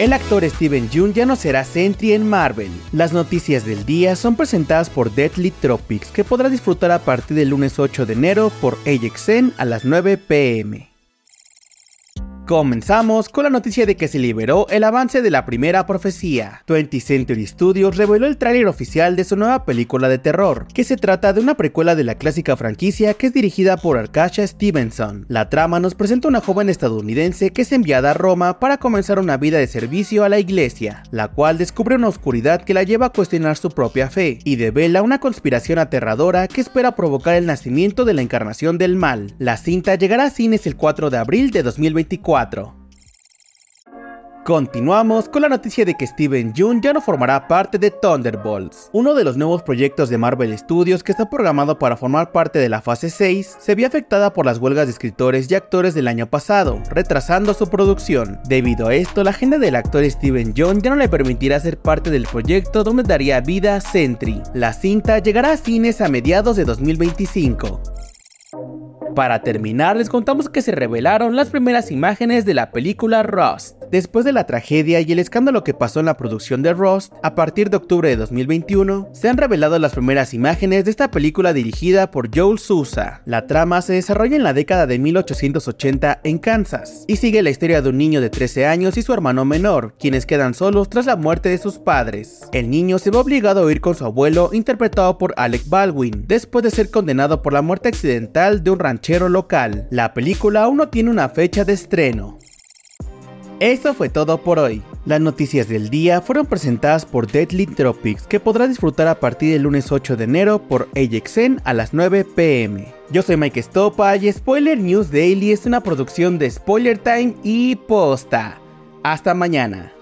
el actor Steven Yeun ya no será Sentry en Marvel. Las noticias del día son presentadas por Deadly Tropics, que podrá disfrutar a partir del lunes 8 de enero por AXN a las 9 pm. Comenzamos con la noticia de que se liberó el avance de la primera profecía. 20th Century Studios reveló el tráiler oficial de su nueva película de terror, que se trata de una precuela de la clásica franquicia que es dirigida por Arkasha Stevenson. La trama nos presenta una joven estadounidense que es enviada a Roma para comenzar una vida de servicio a la iglesia, la cual descubre una oscuridad que la lleva a cuestionar su propia fe y devela una conspiración aterradora que espera provocar el nacimiento de la encarnación del mal. La cinta llegará a cines el 4 de abril de 2024. Continuamos con la noticia de que Steven Yeun ya no formará parte de Thunderbolts. Uno de los nuevos proyectos de Marvel Studios que está programado para formar parte de la fase 6 se vio afectada por las huelgas de escritores y actores del año pasado, retrasando su producción. Debido a esto, la agenda del actor Steven Yeun ya no le permitirá ser parte del proyecto donde daría vida a Sentry. La cinta llegará a cines a mediados de 2025. Para terminar, les contamos que se revelaron las primeras imágenes de la película Rust. Después de la tragedia y el escándalo que pasó en la producción de Rust, a partir de octubre de 2021, se han revelado las primeras imágenes de esta película dirigida por Joel Sousa. La trama se desarrolla en la década de 1880 en Kansas y sigue la historia de un niño de 13 años y su hermano menor, quienes quedan solos tras la muerte de sus padres. El niño se ve obligado a huir con su abuelo, interpretado por Alec Baldwin, después de ser condenado por la muerte accidental de un ranchero local. La película aún no tiene una fecha de estreno. Eso fue todo por hoy. Las noticias del día fueron presentadas por Deadly Tropics, que podrá disfrutar a partir del lunes 8 de enero por AXN a las 9 pm. Yo soy Mike Stopa y Spoiler News Daily es una producción de Spoiler Time y Posta. Hasta mañana.